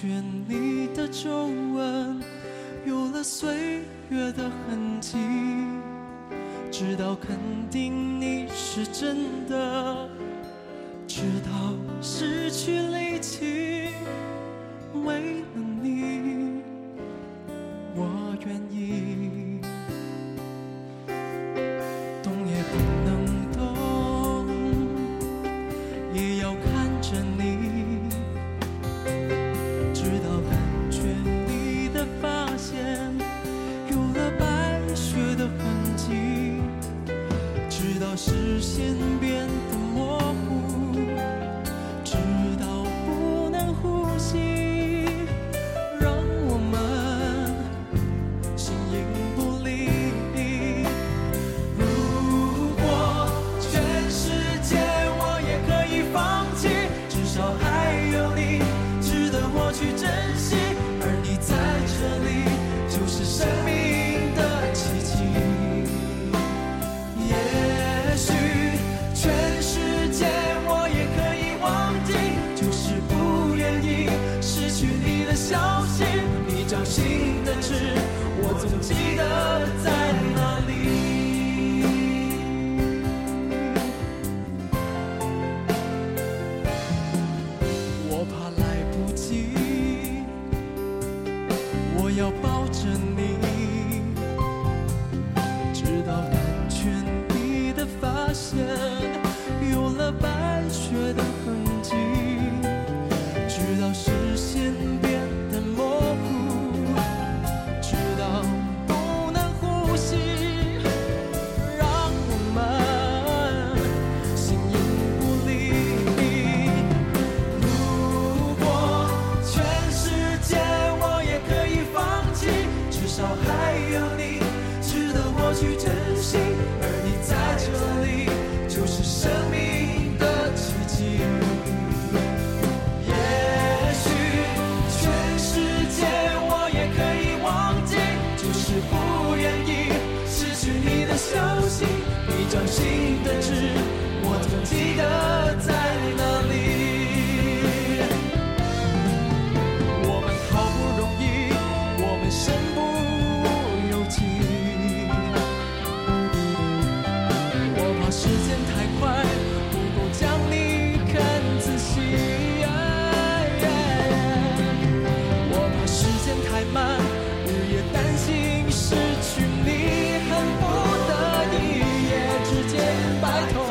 卷你的皱纹，有了岁月的痕迹，直到肯定你是真的，直到失去力气，未能。 아,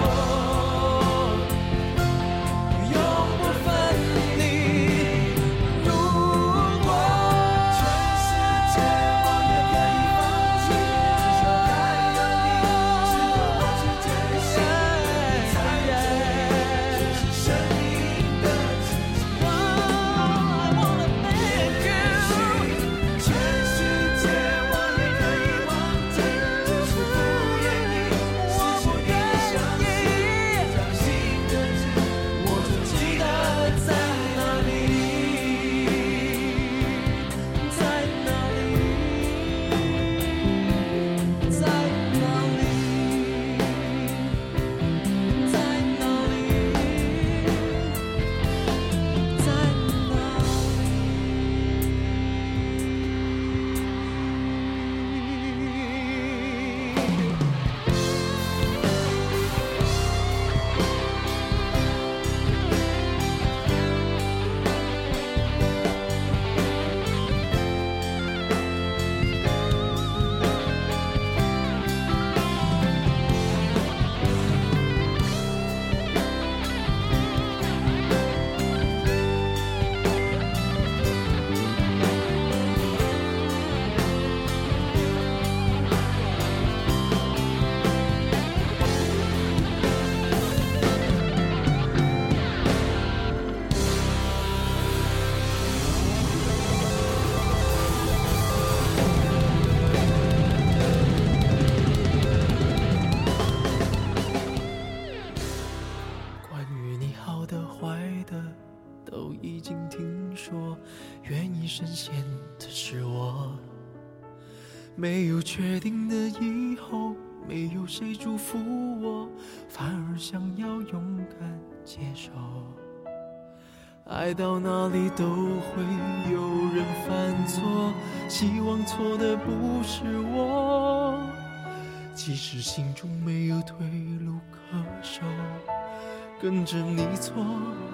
爱到哪里都会有人犯错，希望错的不是我。即使心中没有退路可守，跟着你错，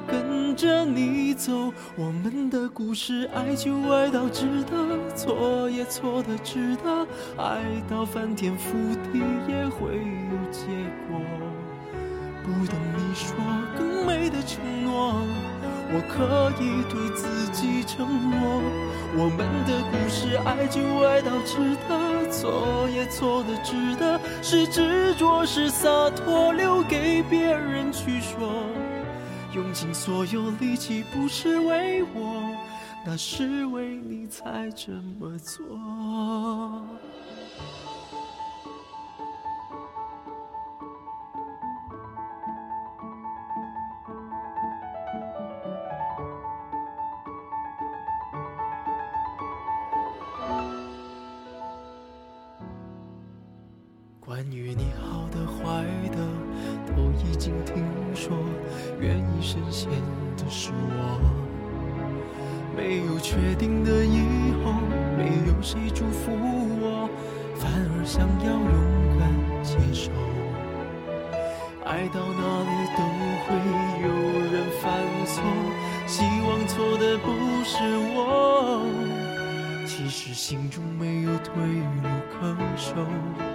跟着你走，我们的故事爱就爱到值得，错也错的值得，爱到翻天覆地也会有结果。不等你说更美的承诺。我可以对自己承诺，我们的故事爱就爱到值得，错也错的值得，是执着是洒脱，留给别人去说。用尽所有力气不是为我，那是为你才这么做。关于你好的坏的，都已经听说。愿意深陷的是我，没有确定的以后，没有谁祝福我，反而想要勇敢接受。爱到哪里都会有人犯错，希望错的不是我。其实心中没有退路可守。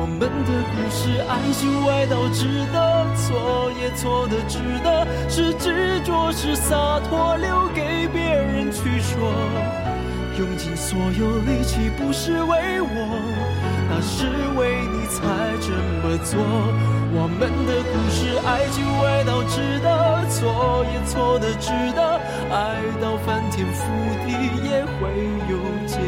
我们的故事爱就爱到值得，错也错的值得，是执着是洒脱，留给别人去。说，用尽所有力气不是为我，那是为你才这么做。我们的故事爱就爱到值得，错也错的值得，爱到翻天覆地也会有结果。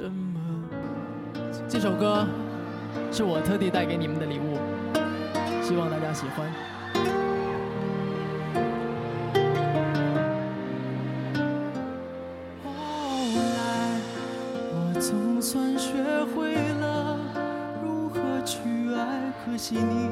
这么。这首歌是我特地带给你们的礼物，希望大家喜欢。后来我总算学会了如何去爱，可惜你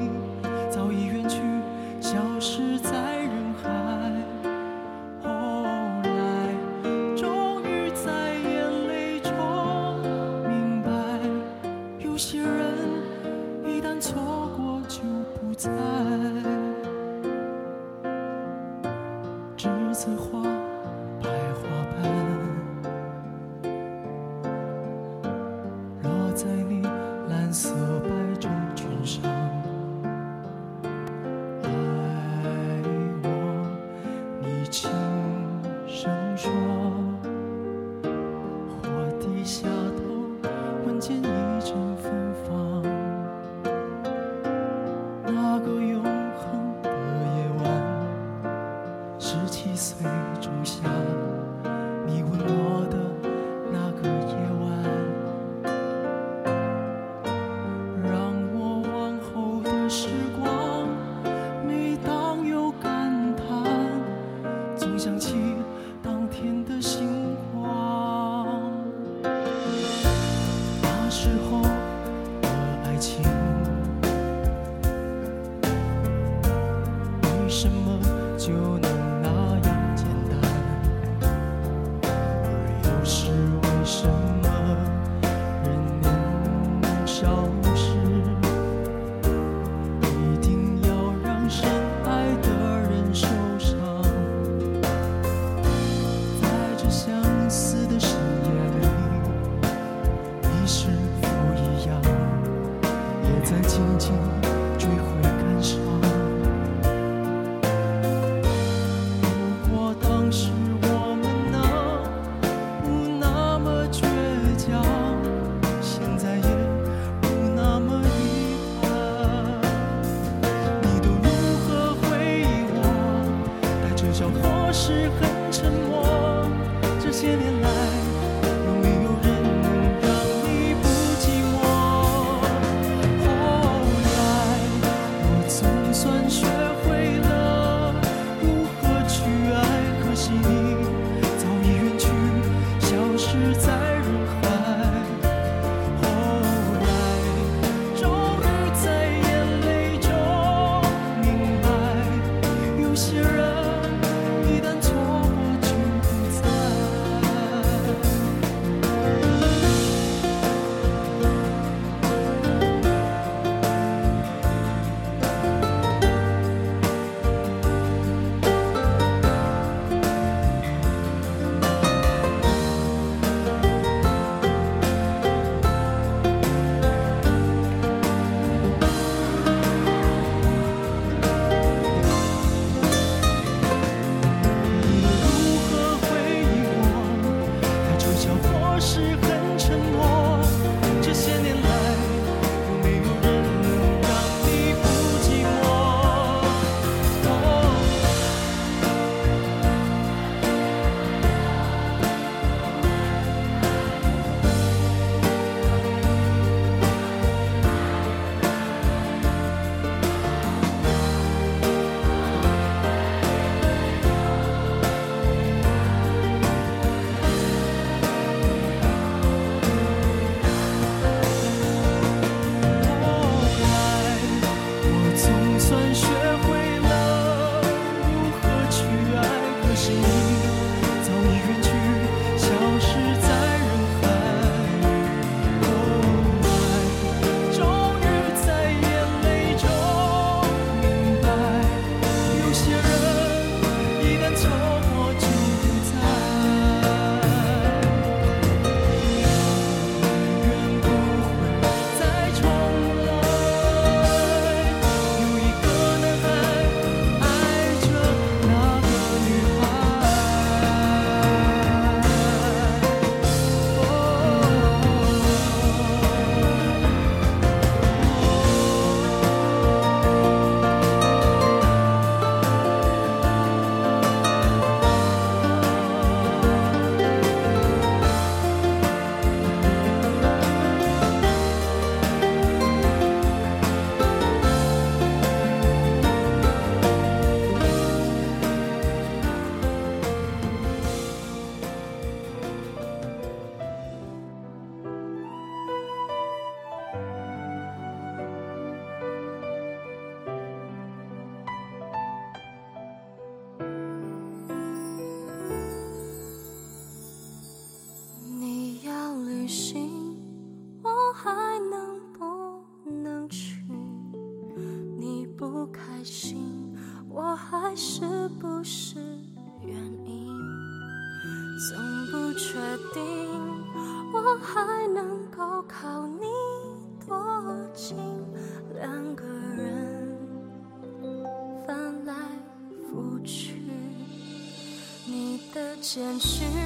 前去。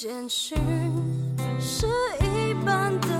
简讯是一般的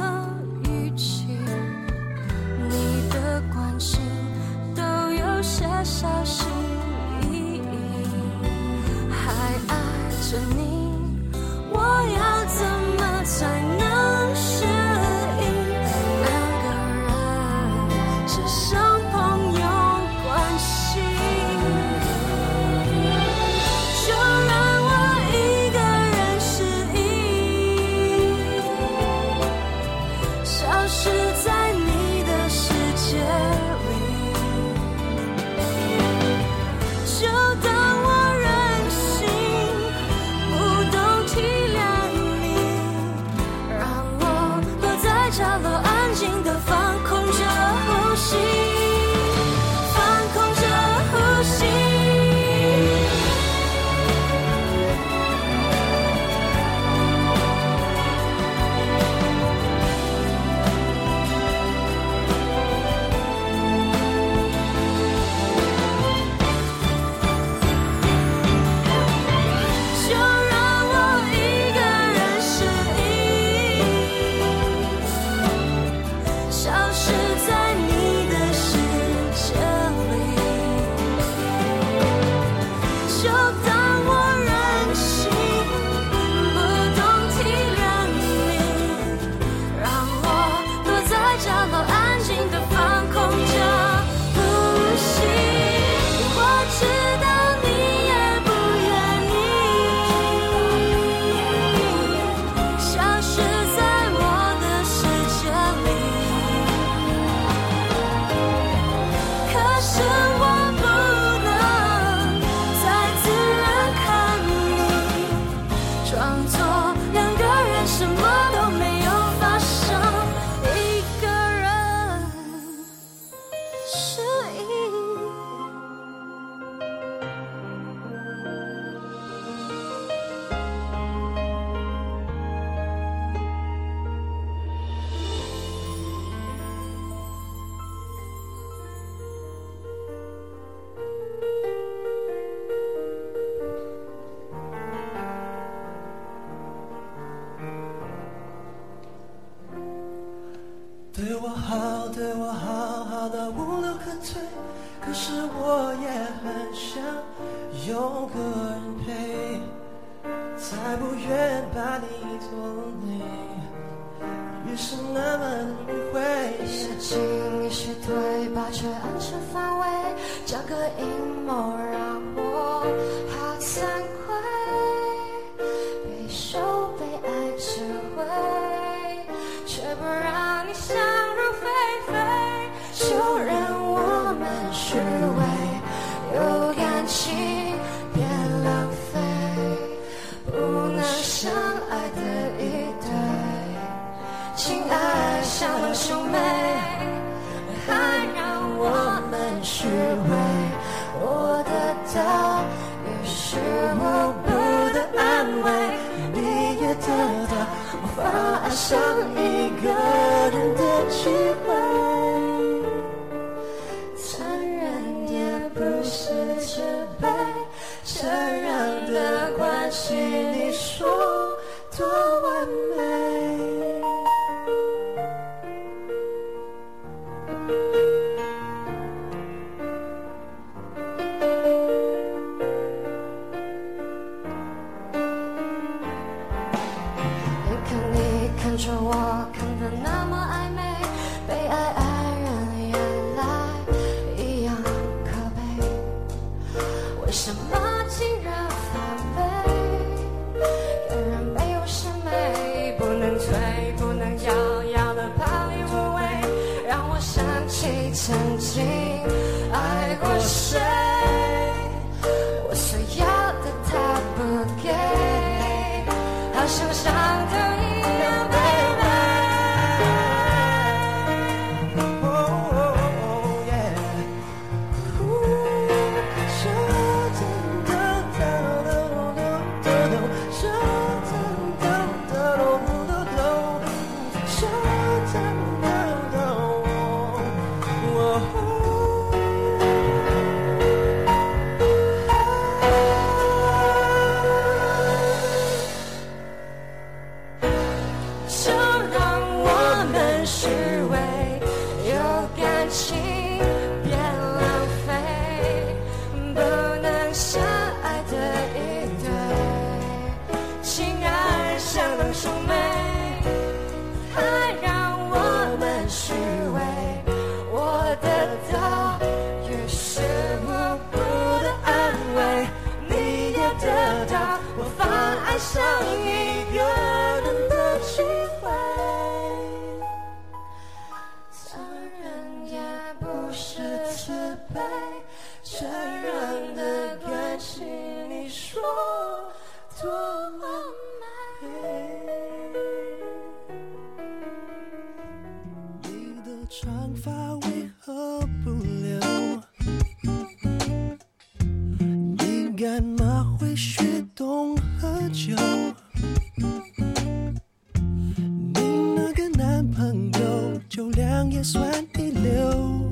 也算一流，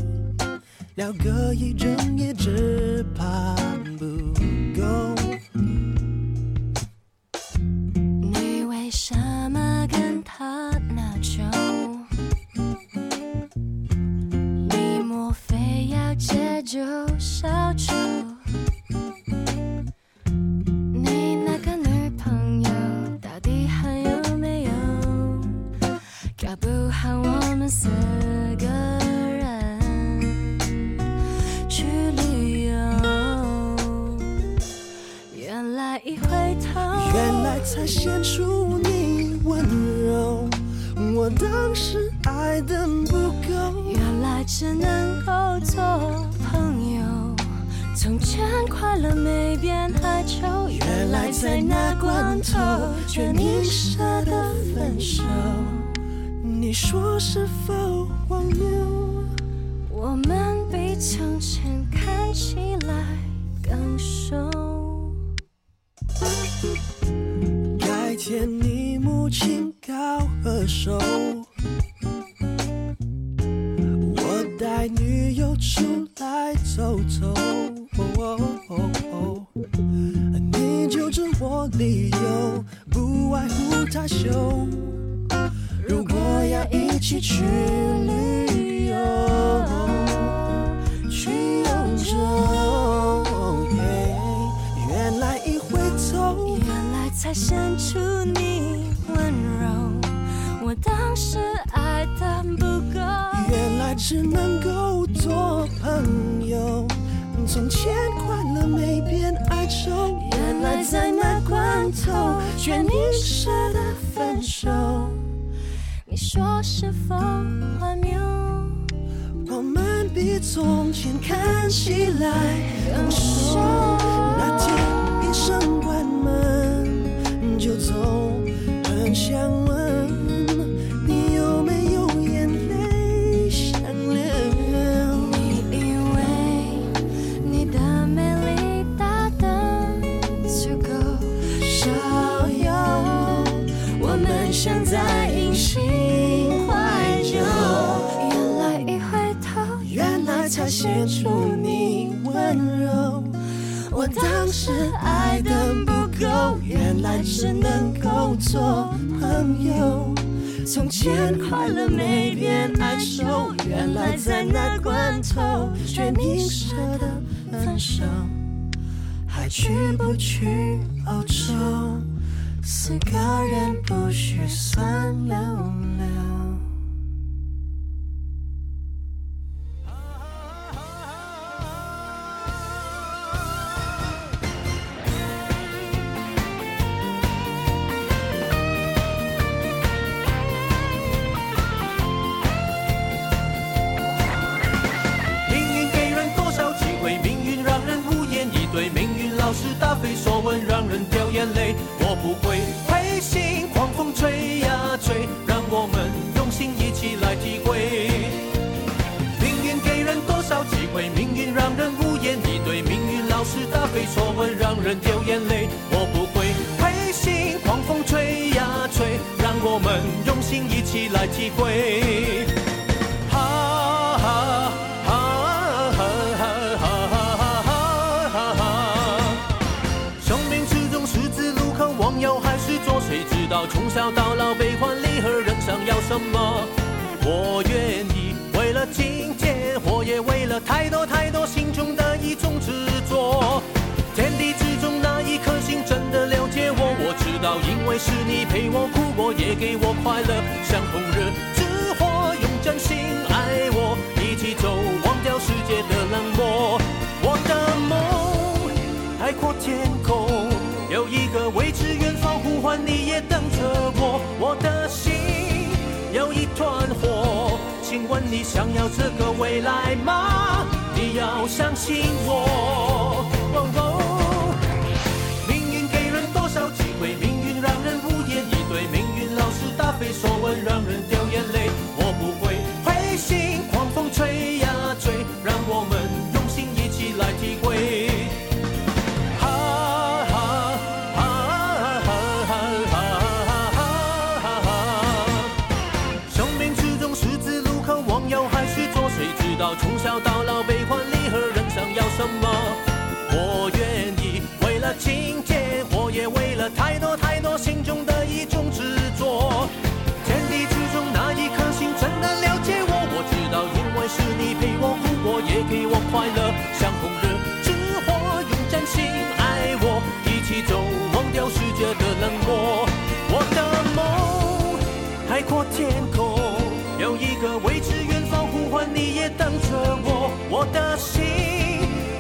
聊个一整夜，只怕。人掉眼泪，我不会灰心。狂风吹呀吹，让我们用心一起来体会。生命之中，十字路口，往右还是左？谁知道从小到老，悲欢离合，人生要什么？我愿意为了金钱，我也为了太多太多心中的一种执着。是你陪我哭过也给我快乐像红日之火用真心爱我一起走忘掉世界的冷漠。我的梦海阔天空有一个未知远方呼唤你也等着我我的心有一团火请问你想要这个未来吗？你要相信我。被说完让人掉眼泪，我不会灰心，狂风吹。快乐像红日之火用真心爱我一起走忘掉世界的冷漠。我的梦海阔天空有一个未知远方呼唤你也等着我。我的心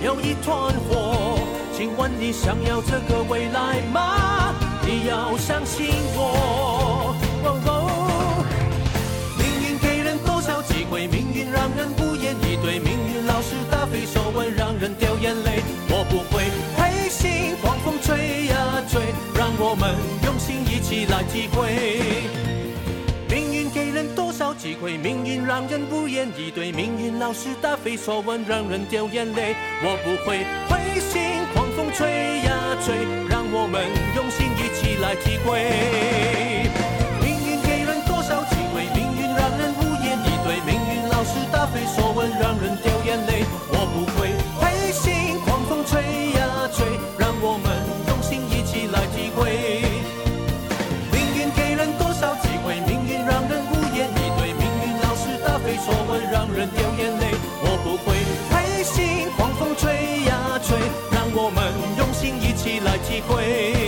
有一团火请问你想要这个未来吗？你要相信我。哦哦命运给人多少机会命运让人不让人掉眼泪，我不会灰心，狂风吹呀吹，让我们用心一起来体会。命运给人多少机会，命运让人无言以对，命运老是答非所问，让人掉眼泪，我不会灰心，狂风吹呀吹，让我们用心一起来体会。回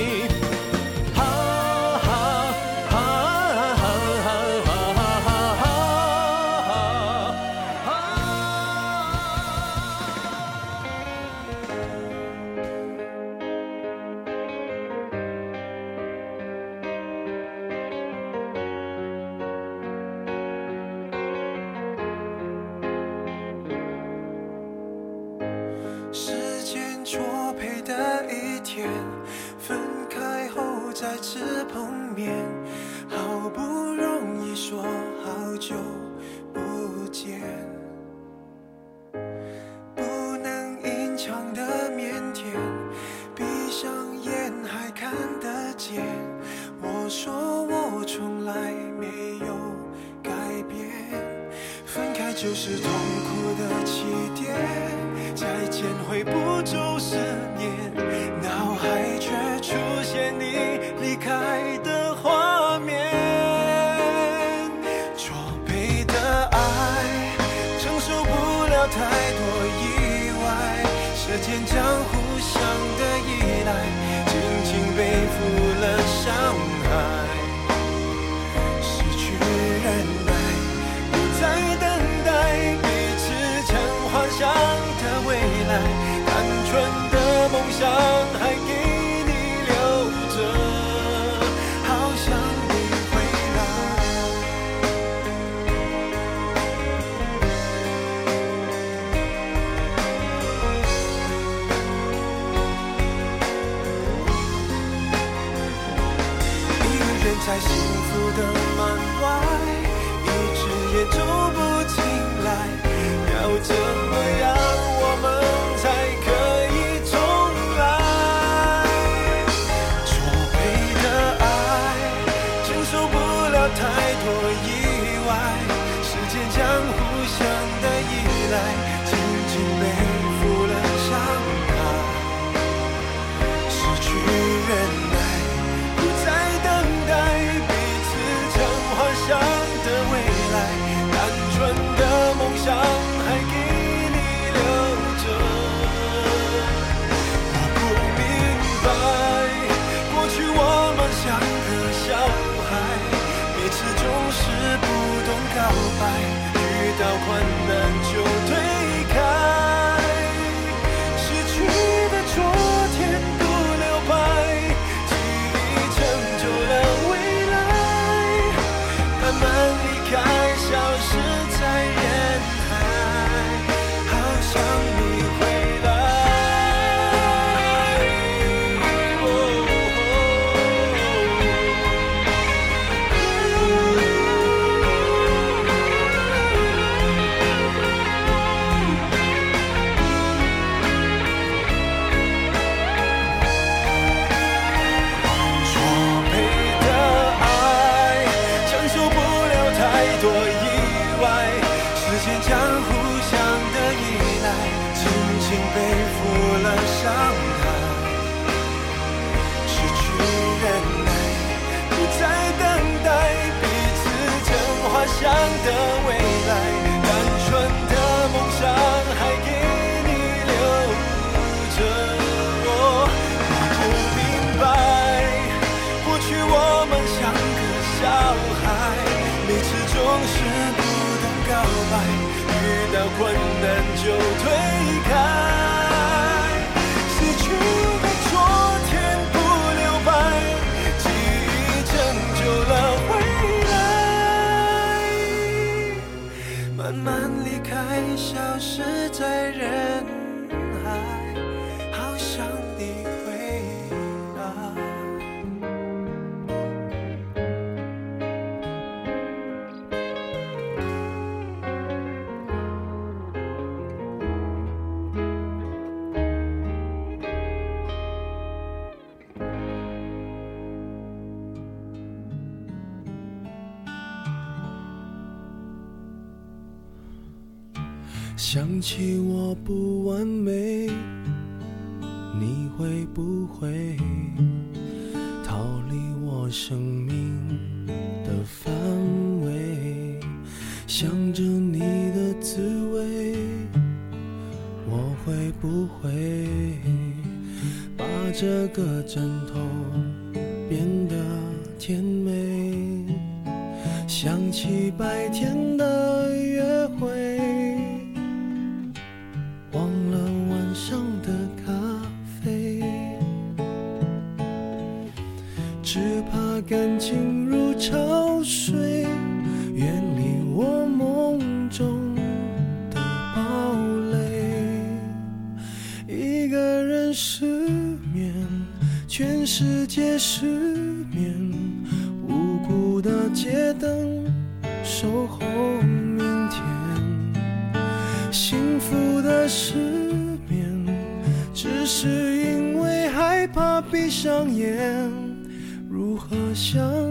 想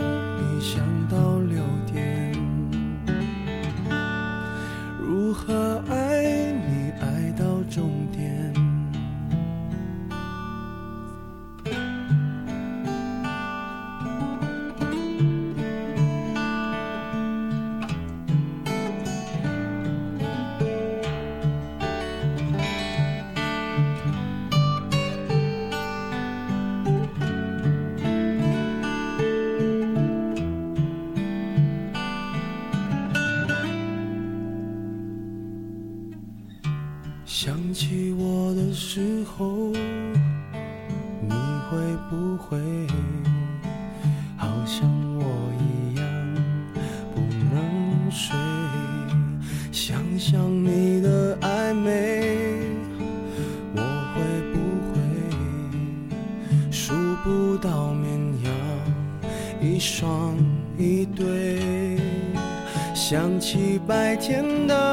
白天的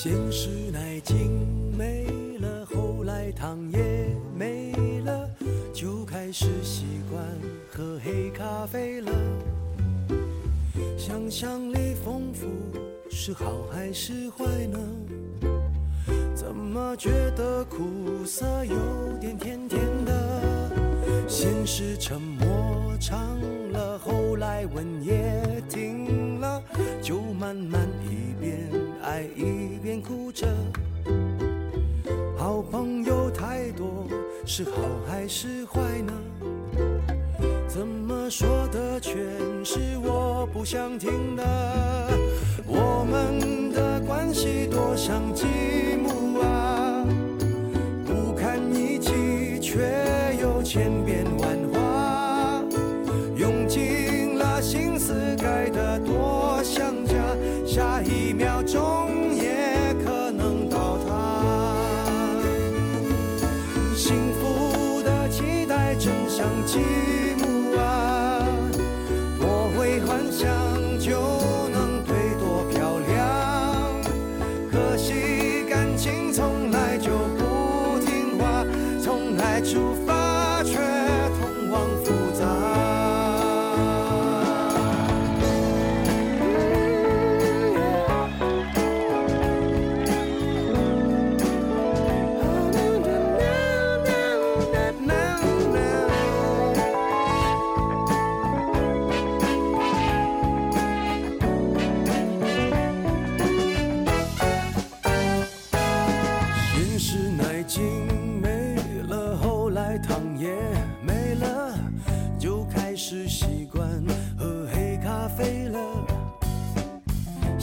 现实奶精没了，后来糖也没了，就开始习惯喝黑咖啡了。想象力丰富是好还是坏呢？怎么觉得苦涩有点甜甜的？先是沉默长了，后来吻也停了，就慢慢一边爱一边哭着。好朋友太多，是好还是坏呢？怎么说的全是我不想听的？我们的关系多像积木啊，不堪一击，却又千变万化。用尽了心思盖得多像家，下一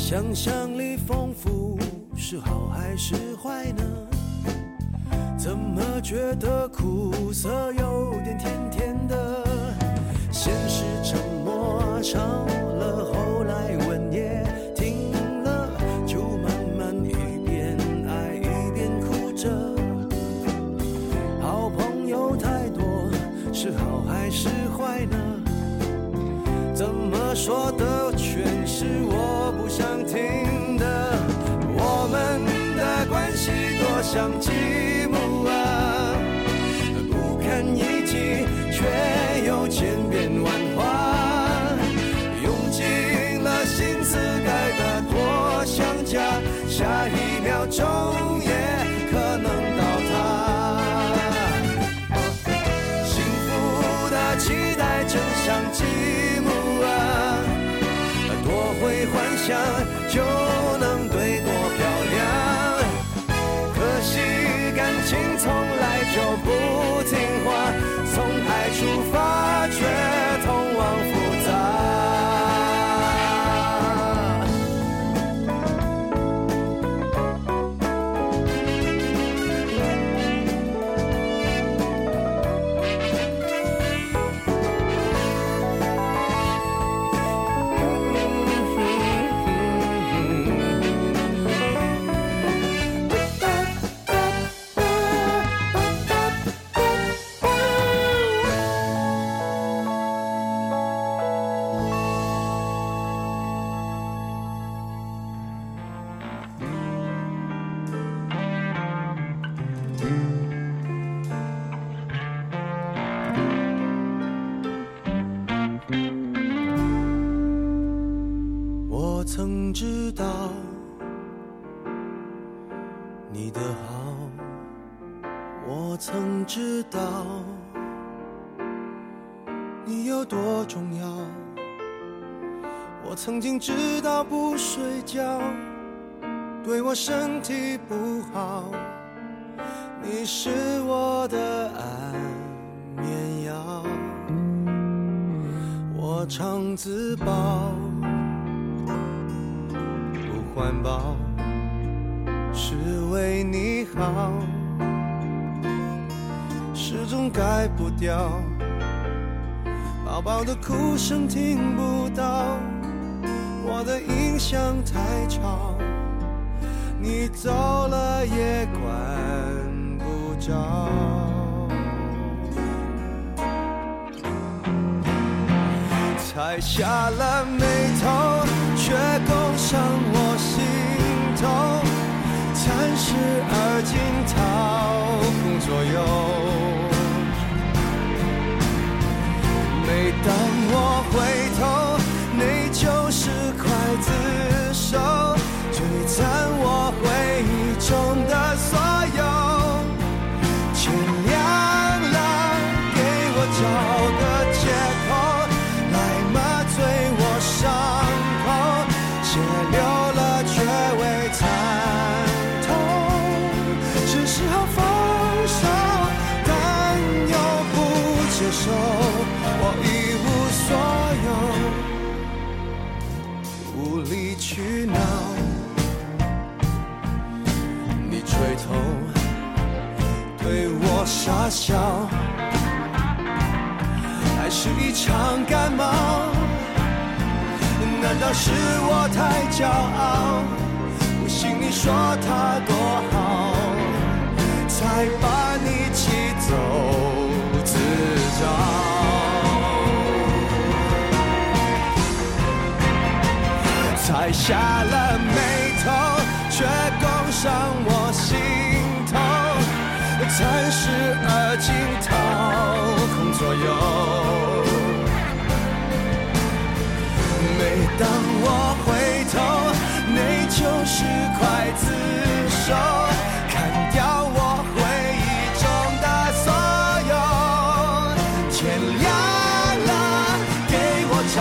想象力丰富是好还是坏呢？怎么觉得苦涩有点甜甜的？先是沉默长了，后来吻也停了，就慢慢一边爱一边哭着。好朋友太多，是好还是坏呢？怎么说像积木啊，不堪一击，却又千变万化。用尽了心思盖的多像家，下一秒钟出发。不睡觉对我身体不好，你是我的安眠药。我常自暴。不环保，是为你好，始终改不掉。宝宝的哭声听不到，的音响太吵，你走了也管不着。才下了眉头，却攻上我心头。暂时而今掏空左右。每当我回头，笑，还是一场感冒？难道是我太骄傲？不信你说他多好，才把你气走自找。才下了眉头，却攻上我心头。暂时而今掏空左右。每当我回头，你就是刽子手，砍掉我回忆中的所有。天亮了，给我找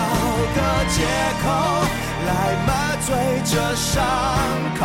个借口，来麻醉这伤口，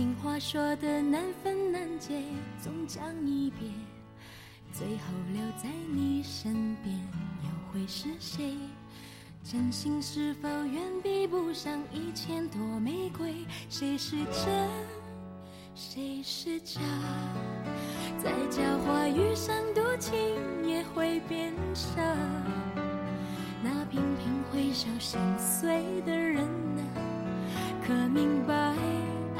情话说的难分难解，总讲一遍，最后留在你身边又会是谁？真心是否远比不上一千朵玫瑰？谁是真，谁是假？再狡猾遇上多情也会变傻。那频频回首心碎的人啊，可明白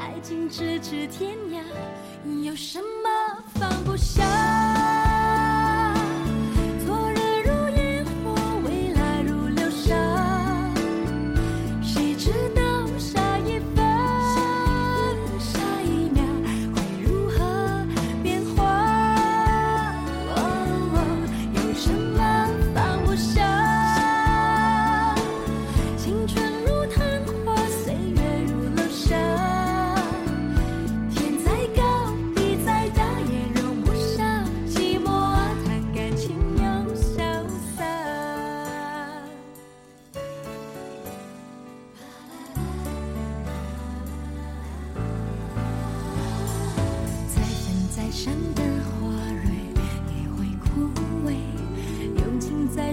爱情咫尺天涯，有什么放不下？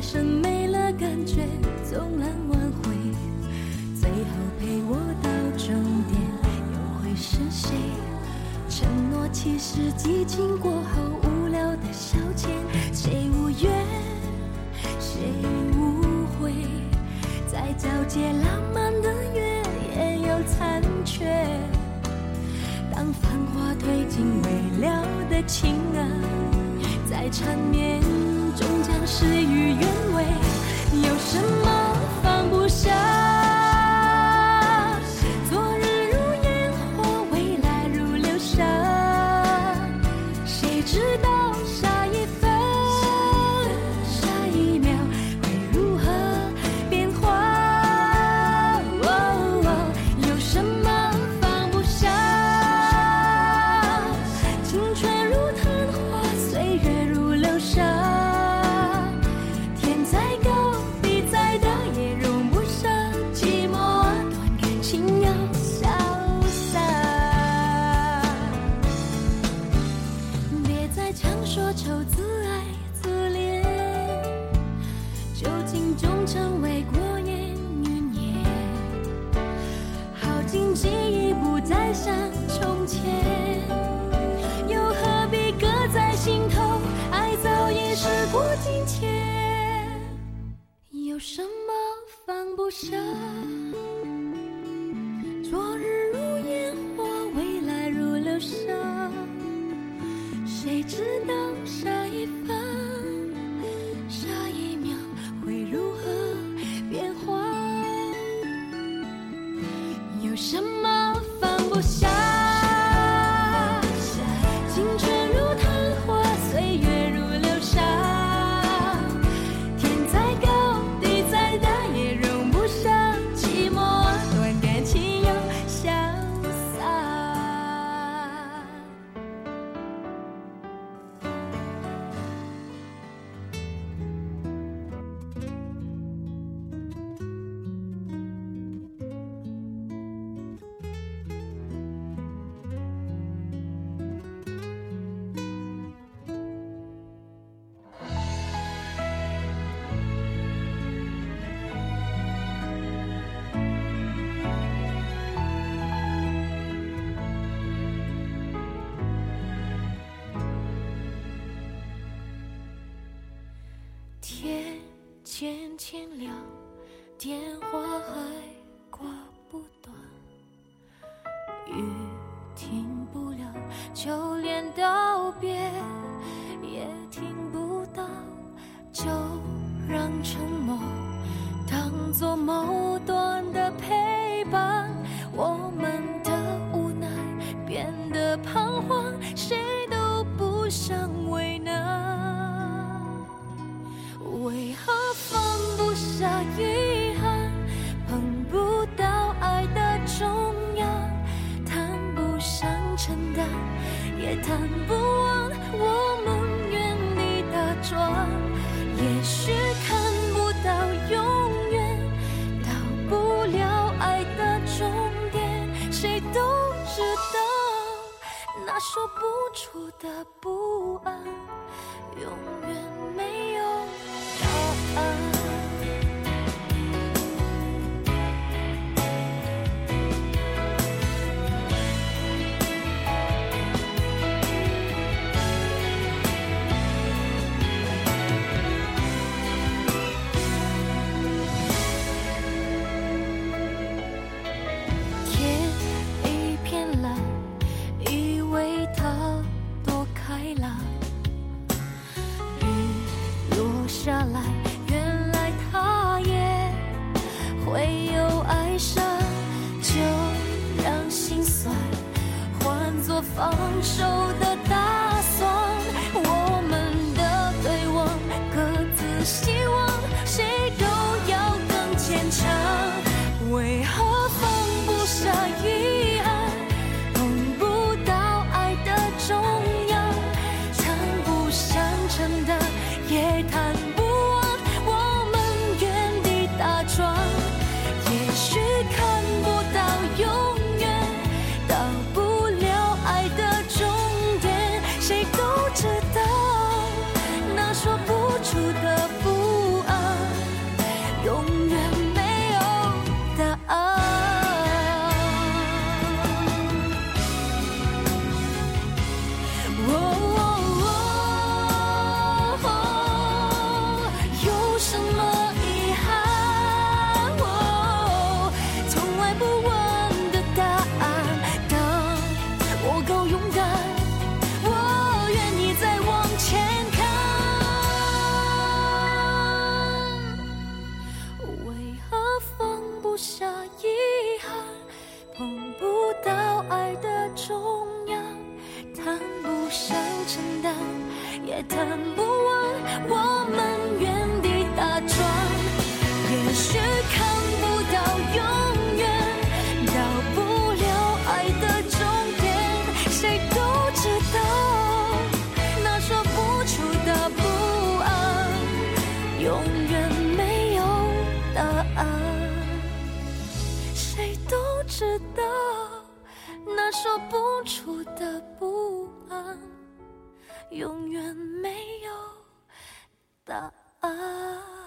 情再深没了感觉，纵然挽回，最后陪我到终点又会是谁？承诺其实激情过后无聊的消遣，谁无怨，谁无悔？再皎洁浪漫的月也有残缺。当繁华褪尽未了的情啊，在缠绵终将事与愿违。有什么 show. 了电话还挂不断雨停不了就连道别也听不到就让沉默当做矛盾说不出的不安。受。说不出的不安永远没有答案。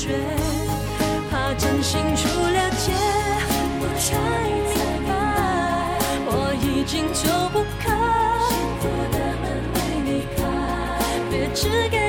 觉怕真心出了界我才明白我已经走不开幸福的门为你开别只给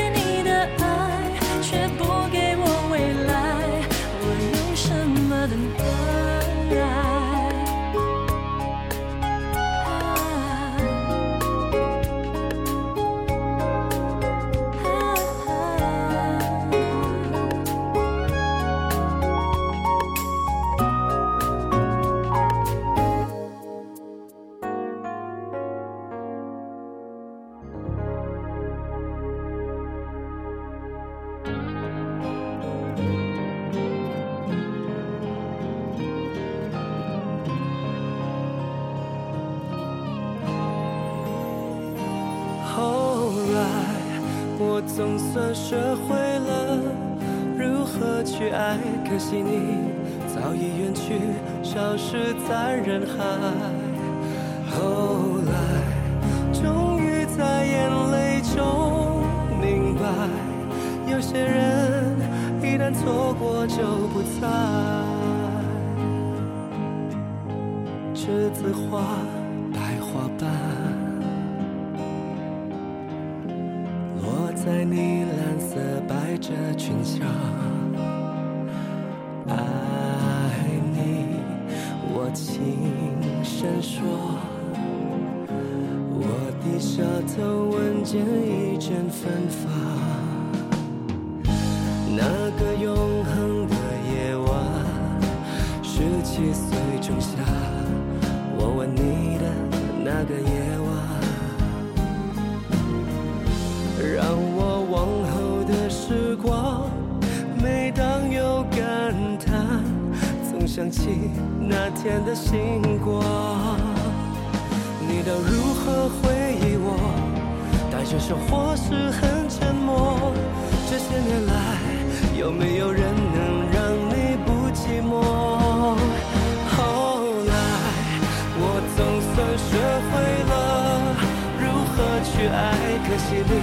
你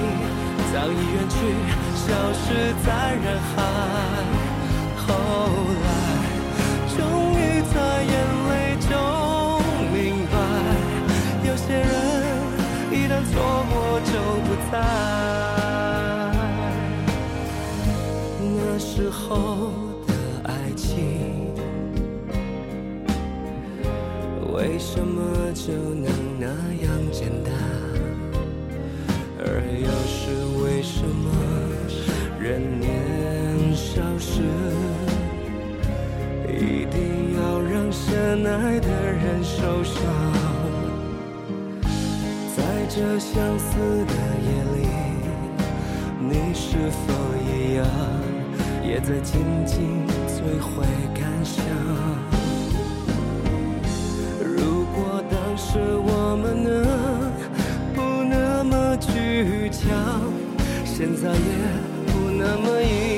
早已远去，消失在人海。后来，终于在眼泪中明白，有些人一旦错过就不在。那时候的爱情，为什么就能那样受伤？在这相似的夜里，你是否一样，也在静静摧毁感伤？如果当时我们能不那么倔强，现在也不那么遗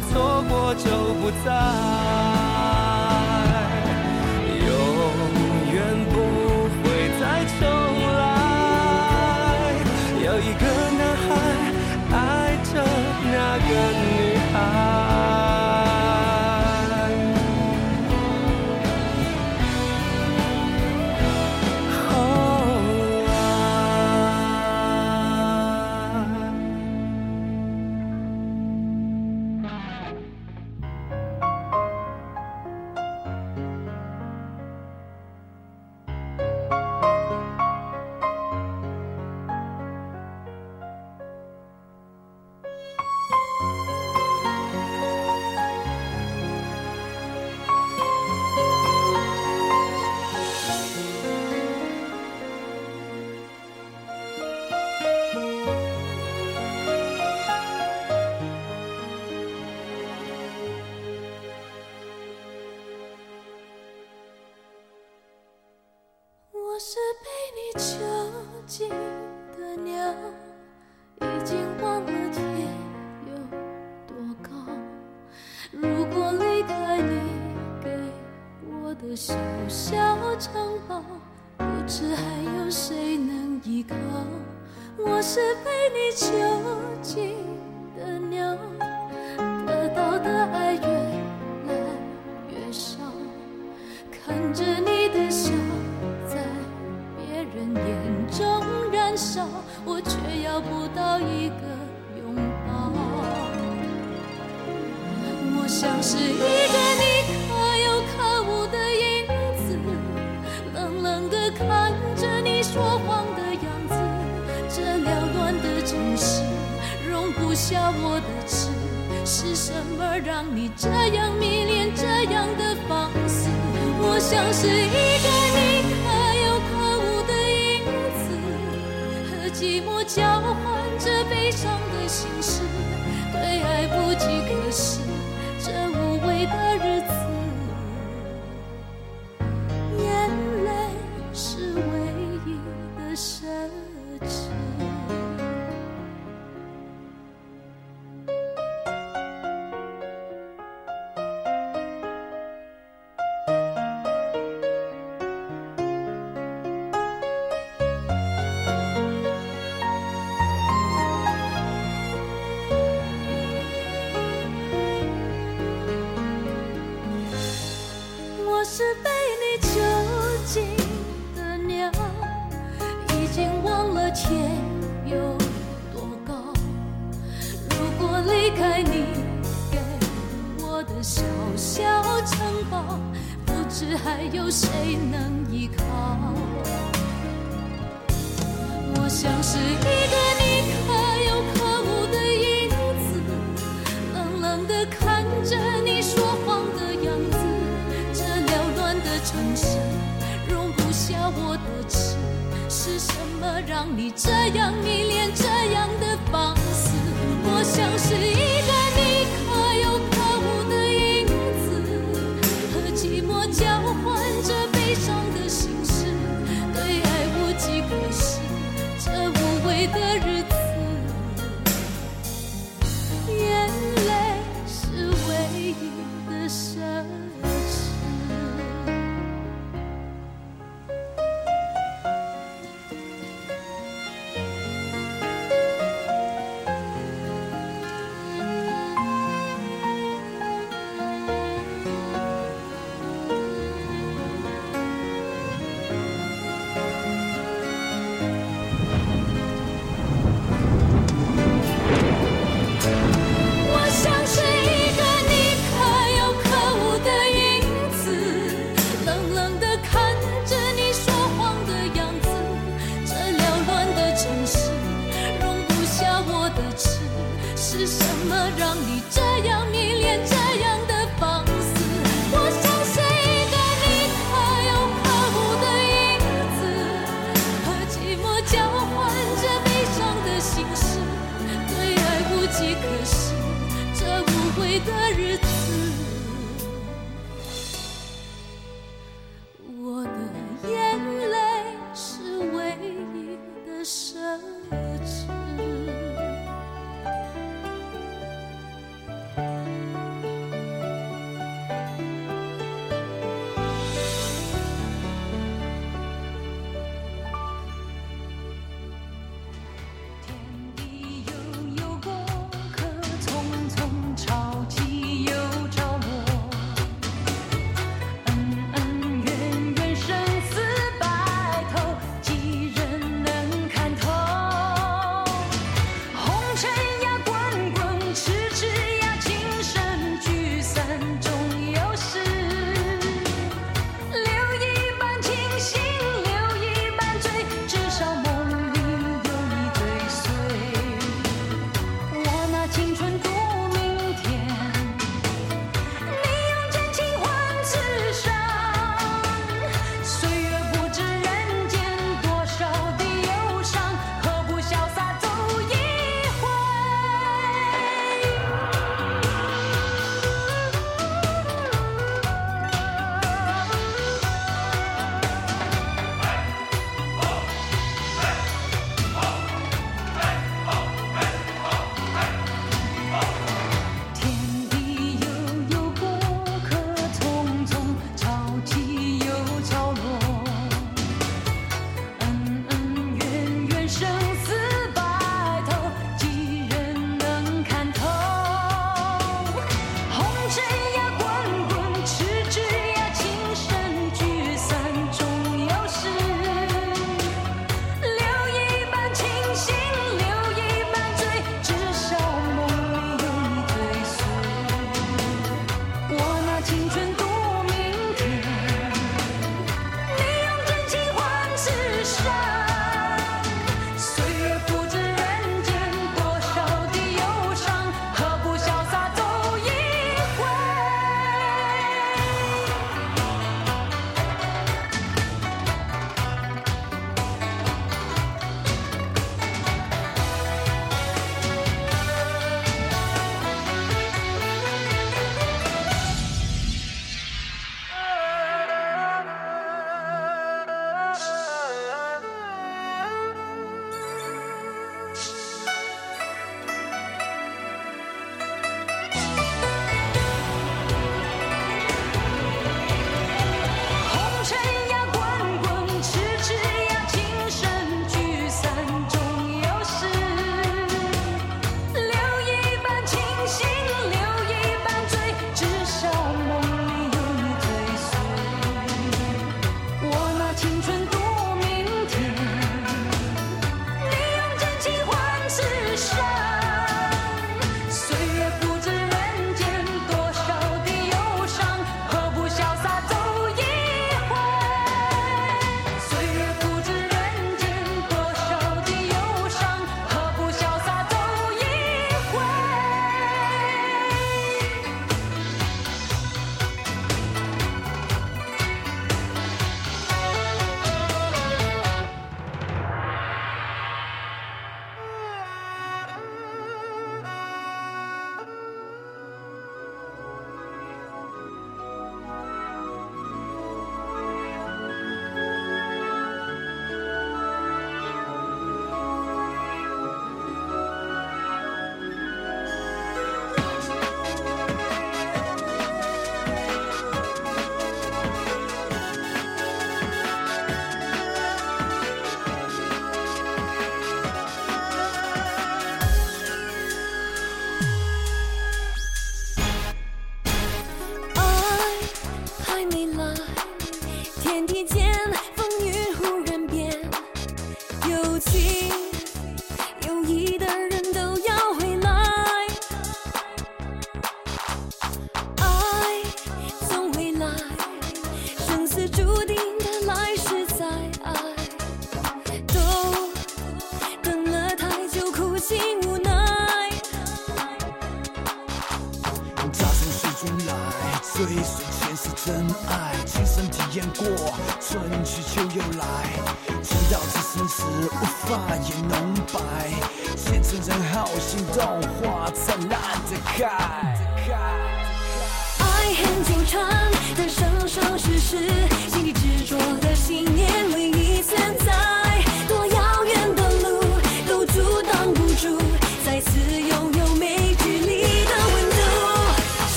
错过就不再，永远不会再重来。有一个男孩爱着那个女心的鸟，已经忘了天有多高。如果离开你给我的小小城堡，不知还有谁能依靠。我是被你囚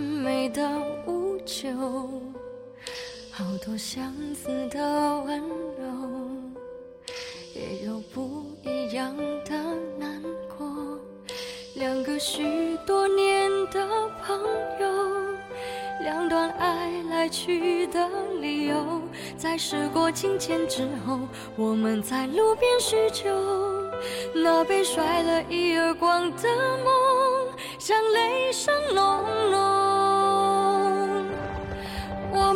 美的无求，好多相似的温柔，也有不一样的难过。两个许多年的朋友，两段爱来去的理由，在时过境迁之后，我们在路边叙旧。那被摔了一耳光的梦，像雷声隆隆。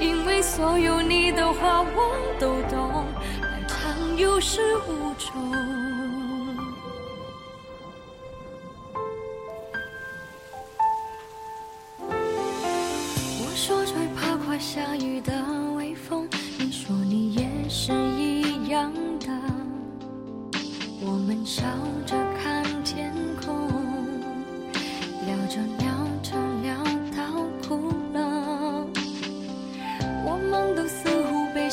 因为所有你的话我都懂爱常有始无终我说最怕快下雨的微风你说你也是一样的。我们笑着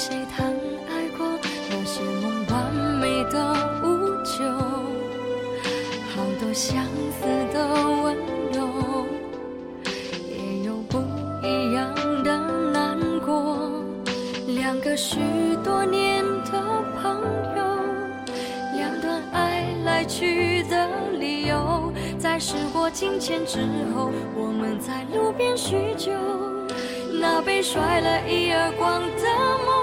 谁疼爱过，那些梦完美的无救，好多相似的温柔，也有不一样的难过。两个许多年的朋友，两段爱来去的理由，在时过境迁之后，我们在路边叙旧。那被甩了一耳光的梦，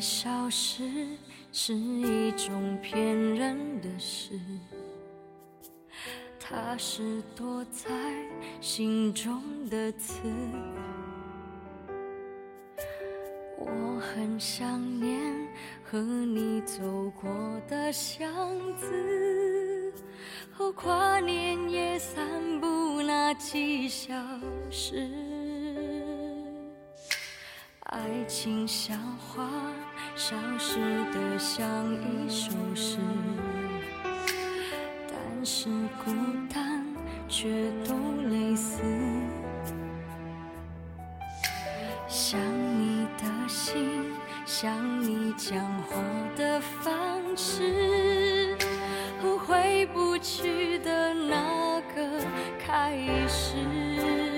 消失是一种骗人的事，它是躲在心中的刺。我很想念和你走过的巷子，和跨年夜散步那几小时。爱情像花，消失的像一首诗，但是孤单却都类似。想你的心，想你讲话的方式，和回不去的那个开始。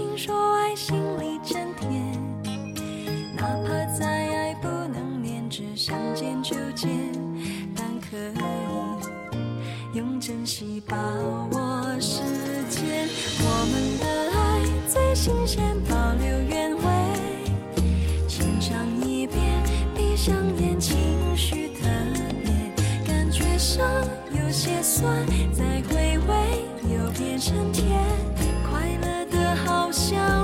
听说爱心里真甜哪怕再爱不能粘着想见就见但可以用珍惜把握时间我们的爱最新鲜保留原味请尝一遍闭上眼情绪特别。感觉上有些酸再回味又变成甜。笑。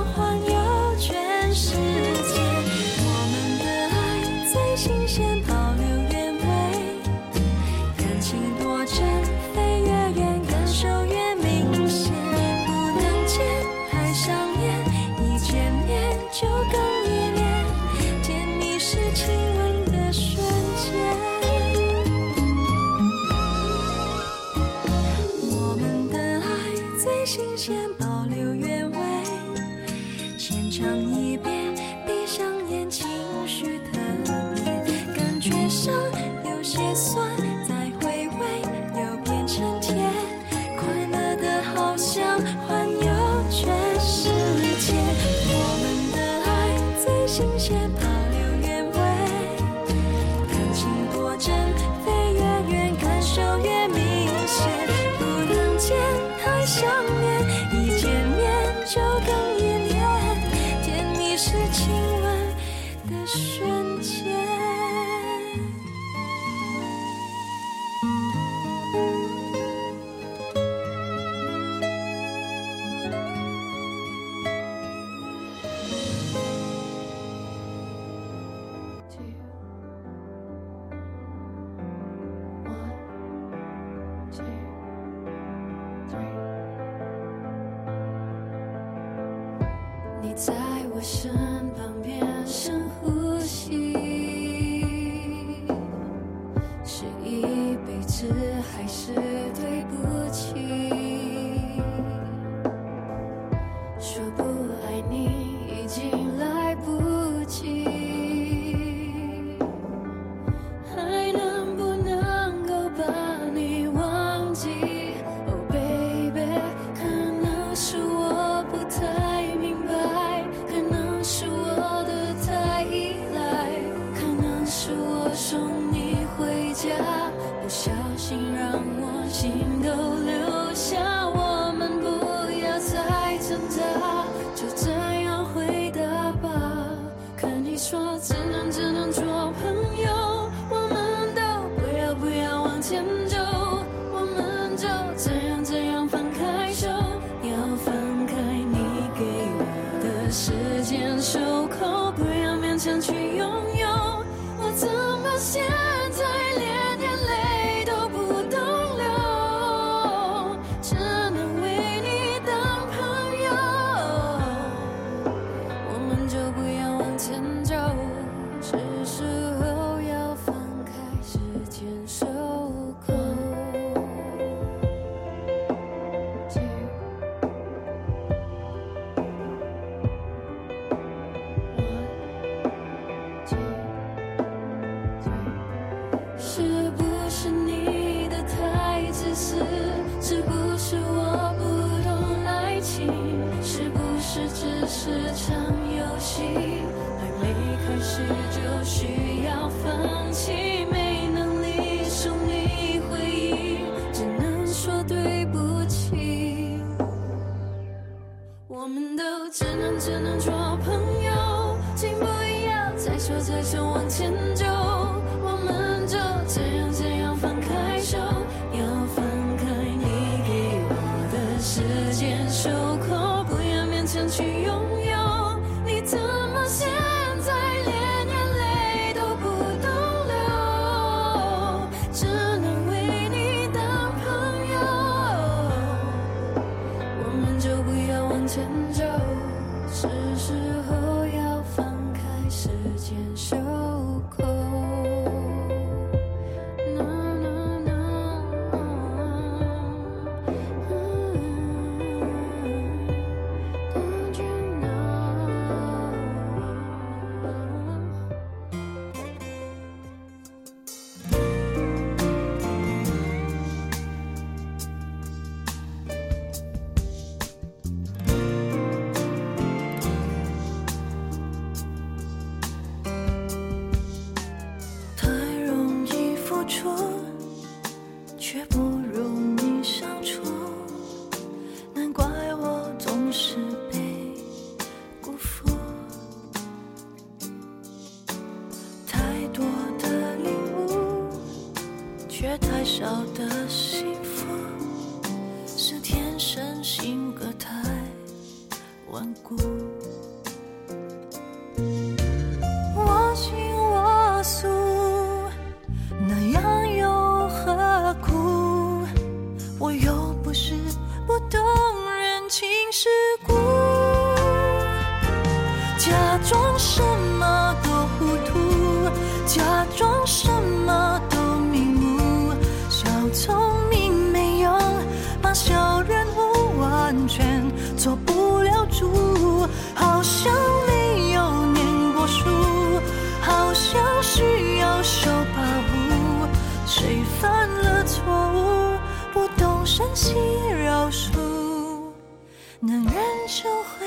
能忍住回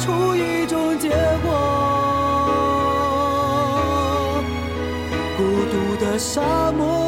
出一种结果。孤独的沙漠